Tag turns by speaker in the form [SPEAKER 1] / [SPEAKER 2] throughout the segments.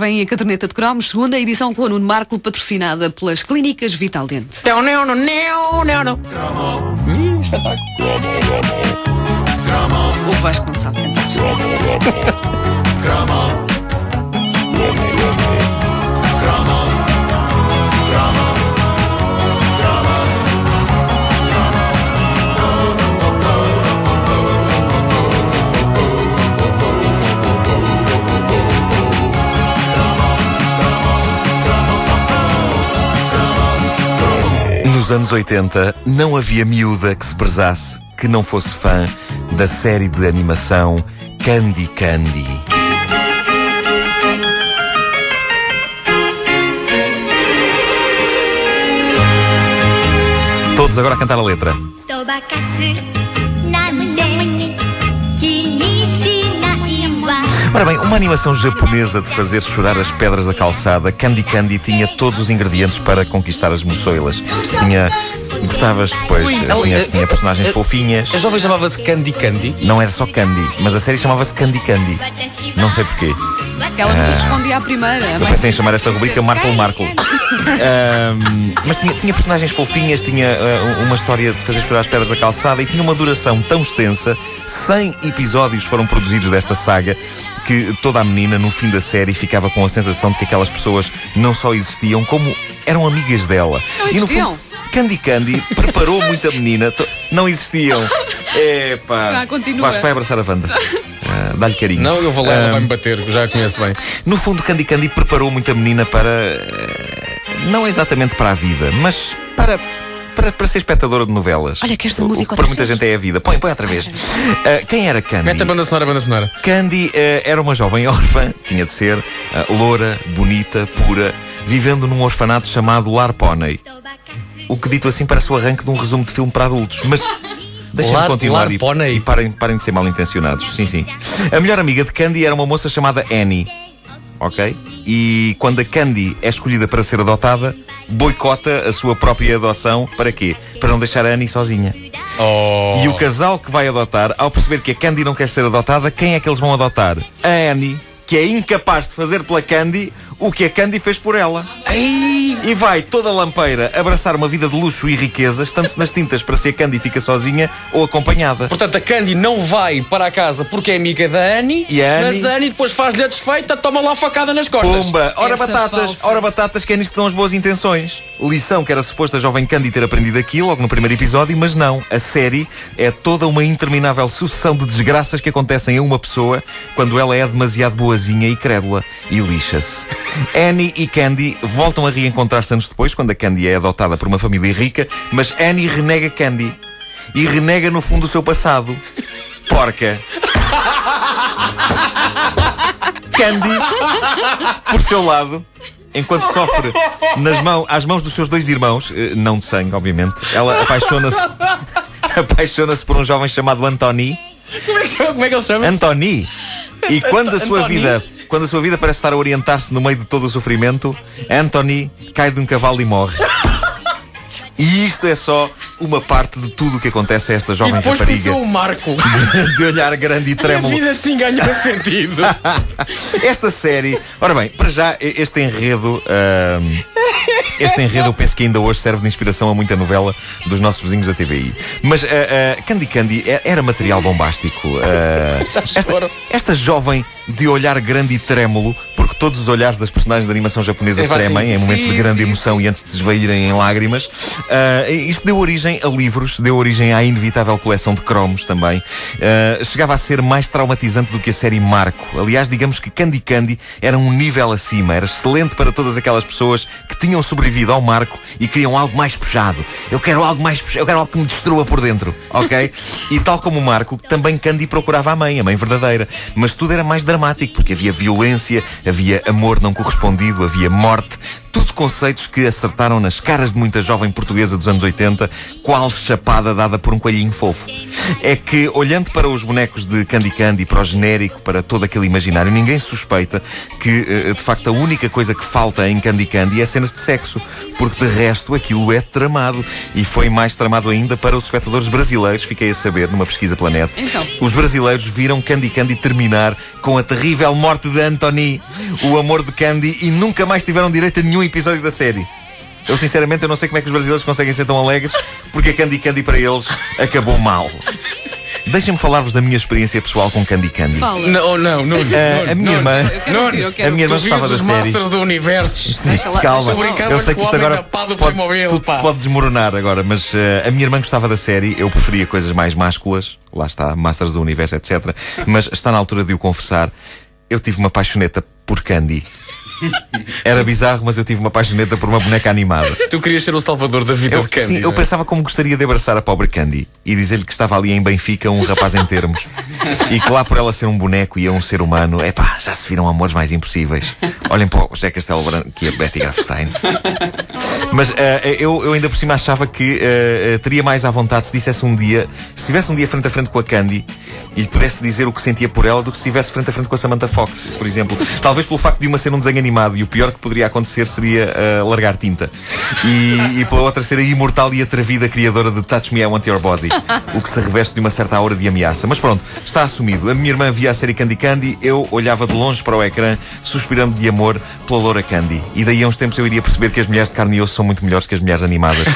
[SPEAKER 1] Vem a caderneta de cromos, segunda edição com o Nuno Marco, patrocinada pelas clínicas Vital Dente.
[SPEAKER 2] Não, não, não, não, não, não.
[SPEAKER 1] Hum, O Vasco não sabe cantar.
[SPEAKER 3] Nos anos 80, não havia miúda que se prezasse que não fosse fã da série de animação Candy Candy. Todos agora a cantar a letra. Ora bem, uma animação japonesa de fazer chorar as pedras da calçada, Candy Candy tinha todos os ingredientes para conquistar as moçoilas. Tinha. Gostavas, pois, tinha, tinha personagens fofinhas.
[SPEAKER 2] A jovem chamava-se Candy Candy.
[SPEAKER 3] Não era só Candy, mas a série chamava-se Candy Candy. Não sei porquê.
[SPEAKER 1] Ela nunca respondia à primeira.
[SPEAKER 3] Eu pensei em chamar esta rubrica Marco Marco. Mas tinha, tinha personagens fofinhas, tinha ah, uma história de fazer chorar as pedras da calçada e tinha uma duração tão extensa. 100 episódios foram produzidos desta saga que toda a menina, no fim da série, ficava com a sensação de que aquelas pessoas não só existiam, como eram amigas dela.
[SPEAKER 1] Não
[SPEAKER 3] E no
[SPEAKER 1] existiam?
[SPEAKER 3] fundo, Candy Candy preparou muita menina. Não existiam. Epá.
[SPEAKER 1] Ah, continua.
[SPEAKER 3] Vasco, vai abraçar a Wanda. Ah, Dá-lhe carinho.
[SPEAKER 2] Não, eu vou lá, ela
[SPEAKER 3] Ah,
[SPEAKER 2] vai-me bater, já a conheço bem.
[SPEAKER 3] no fundo, Candy Candy preparou muita menina para. eh, Não exatamente para a vida, mas para para, para ser espectadora de novelas.
[SPEAKER 1] Olha, queres a música
[SPEAKER 3] Para muita gente é a vida. Põe, põe outra vez. Uh, quem era Candy?
[SPEAKER 2] Meta banda sonora, banda sonora.
[SPEAKER 3] Candy uh, era uma jovem órfã, tinha de ser, uh, loura, bonita, pura, vivendo num orfanato chamado Lar Pony. O que dito assim parece o arranque de um resumo de filme para adultos, mas. Deixem-me continuar
[SPEAKER 2] lar
[SPEAKER 3] e, e, parem, parem de ser mal intencionados. Sim, sim. A melhor amiga de Candy era uma moça chamada Annie. Ok? E quando a Candy é escolhida para ser adotada, boicota a sua própria adoção. Para quê? Para não deixar a Annie sozinha.
[SPEAKER 2] Oh.
[SPEAKER 3] E o casal que vai adotar, ao perceber que a Candy não quer ser adotada, quem é que eles vão adotar? A Annie, que é incapaz de fazer pela Candy o que a Candy fez por ela. E vai toda lampeira abraçar uma vida de luxo e riqueza, estando-se nas tintas para se a Candy fica sozinha ou acompanhada.
[SPEAKER 2] Portanto, a Candy não vai para a casa porque é amiga da Annie,
[SPEAKER 3] E a Annie-
[SPEAKER 2] mas a Annie depois faz-lhe a desfeita, toma lá a facada nas costas.
[SPEAKER 3] Pumba! Ora
[SPEAKER 1] Essa
[SPEAKER 3] batatas,
[SPEAKER 1] falsa.
[SPEAKER 3] ora batatas, que é nisto que dão as boas intenções. Lição que era suposto a jovem Candy ter aprendido aqui logo no primeiro episódio, mas não. A série é toda uma interminável sucessão de desgraças que acontecem a uma pessoa quando ela é demasiado boazinha e crédula e lixa-se. Annie e Candy voltam a reencontrar-se anos depois, quando a Candy é adotada por uma família rica, mas Annie renega Candy. E renega no fundo o seu passado. Porca. Candy, por seu lado, enquanto sofre nas mãos, às mãos dos seus dois irmãos, eh, não de sangue, obviamente, ela apaixona-se apaixona-se por um jovem chamado Antoni.
[SPEAKER 2] Como é, que, como é que ele chama?
[SPEAKER 3] Antoni. E quando a sua vida, quando a sua vida parece estar a orientar-se no meio de todo o sofrimento, Anthony cai de um cavalo e morre. E isto é só uma parte de tudo o que acontece a esta
[SPEAKER 2] e
[SPEAKER 3] jovem
[SPEAKER 2] depois
[SPEAKER 3] rapariga
[SPEAKER 2] o Marco.
[SPEAKER 3] de olhar grande e
[SPEAKER 2] a
[SPEAKER 3] trêmulo.
[SPEAKER 2] vida assim ganhou sentido.
[SPEAKER 3] Esta série, ora bem, para já e- este enredo, este enredo eu penso que ainda hoje serve de inspiração a muita novela dos nossos vizinhos da TVI. Mas ah, ah, Candy Candy é- era material bombástico.
[SPEAKER 2] Já
[SPEAKER 3] esta, esta jovem de olhar grande e trêmulo, porque todos os olhares das personagens de animação japonesa
[SPEAKER 2] É,
[SPEAKER 3] tremem
[SPEAKER 2] assim,
[SPEAKER 3] em momentos
[SPEAKER 2] sim,
[SPEAKER 3] de grande
[SPEAKER 2] sim,
[SPEAKER 3] emoção e antes de se esvaírem em lágrimas. Ah, isto deu origem a livros, deu origem à inevitável coleção de cromos também. Ah, chegava a ser mais traumatizante do que a série Marco. Aliás, digamos que Candy Candy era um nível acima, era excelente para todas aquelas pessoas que tinham sobrevivido ao Marco e queriam algo mais puxado. Eu quero algo mais puxado, eu quero algo que me destrua por dentro, ok? e tal como o Marco, também Candy procurava a mãe, a mãe verdadeira. Mas tudo era mais dramático, porque havia violência, havia amor não correspondido, havia morte. Tudo conceitos que acertaram nas caras de muita jovem portuguesa dos anos 80, qual chapada dada por um coelhinho fofo. É que, olhando para os bonecos de Candy Candy, para o genérico, para todo aquele imaginário, ninguém suspeita que, eh, de facto, a única coisa que falta em Candy Candy é cenas de sexo, porque de resto aquilo é tramado. E foi mais tramado ainda para os espectadores brasileiros, fiquei a saber numa pesquisa Planeta.
[SPEAKER 1] Então.
[SPEAKER 3] Os brasileiros viram Candy Candy terminar com a terrível morte de Anthony, o amor de Candy, e nunca mais tiveram direito a nenhum episódio da série. Eu sinceramente eu não sei como é que os brasileiros conseguem ser tão alegres, porque a Candy Candy para eles acabou mal. Deixem-me falar-vos da minha experiência pessoal com Candy Candy.
[SPEAKER 1] Fala.
[SPEAKER 2] Não, não, não.
[SPEAKER 3] Ah, a minha irmã.
[SPEAKER 1] Eu quero ouvir, eu quero
[SPEAKER 3] A minha irmã gostava da série.
[SPEAKER 2] Masters do Universo.
[SPEAKER 1] Deixa lá-
[SPEAKER 3] Calma,
[SPEAKER 1] deixa
[SPEAKER 3] eu sei que isto agora pode,
[SPEAKER 2] Playmobil,
[SPEAKER 3] tudo
[SPEAKER 2] pá.
[SPEAKER 3] se pode desmoronar agora, mas eh, a minha irmã gostava da série, eu preferia coisas mais másculas, lá está, Masters do Universo, etc. Mas está na altura de o confessar, eu tive uma paixoneta por Candy. Era bizarro, mas eu tive uma paixoneta por uma boneca animada.
[SPEAKER 2] Tu querias ser o salvador da vida
[SPEAKER 3] Eu,
[SPEAKER 2] de Candy.
[SPEAKER 3] sim, eu
[SPEAKER 2] é?
[SPEAKER 3] pensava como gostaria de abraçar a pobre Candy e dizer-lhe que estava ali em Benfica um rapaz em termos e que lá por ela ser um boneco e eu um ser humano, epá, já se viram amores mais impossíveis. Olhem para o José Castelo Branco e a Betty Grafstein. Mas eh, eu, eu ainda por cima achava que eh, teria mais à vontade se dissesse um dia, se estivesse um dia frente a frente com a Candy e lhe pudesse dizer o que sentia por ela do que se estivesse frente a frente com a Samantha Fox, por exemplo. Talvez pelo facto de uma ser um desenho animado e o pior que poderia acontecer seria eh, largar tinta. E, e pela outra ser a imortal e atrevida criadora de Touch Me I Want Your Body, o que se reveste de uma certa aura de ameaça. Mas pronto, está assumido. A minha irmã via a série Candy Candy, eu olhava de longe para o ecrã, suspirando de amor pela loura Candy. E daí a uns tempos eu iria perceber que as mulheres de carne e osso são muito melhores que as mulheres animadas.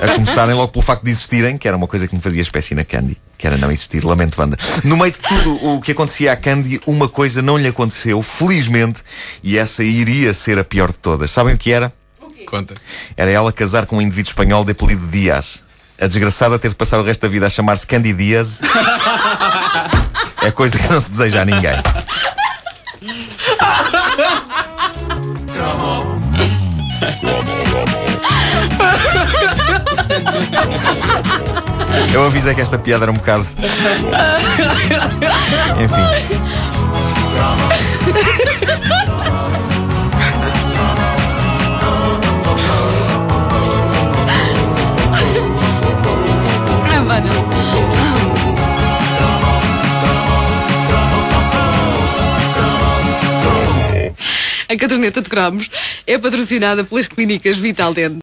[SPEAKER 3] A começarem logo pelo facto de existirem, que era uma coisa que me fazia espécie na Candy, que era não existir. Lamento, Wanda. No meio de tudo o que acontecia à Candy, uma coisa não lhe aconteceu, felizmente, e essa iria ser a pior de todas. Sabem o que era?
[SPEAKER 2] Conta.
[SPEAKER 3] Era ela casar com um indivíduo espanhol de apelido Dias. A desgraçada ter de passar o resto da vida a chamar-se Candy Dias é coisa que não se deseja a ninguém. Eu avisei que esta piada era um bocado. Enfim.
[SPEAKER 1] A caderneta de cromos é patrocinada pelas clínicas Vital Dente.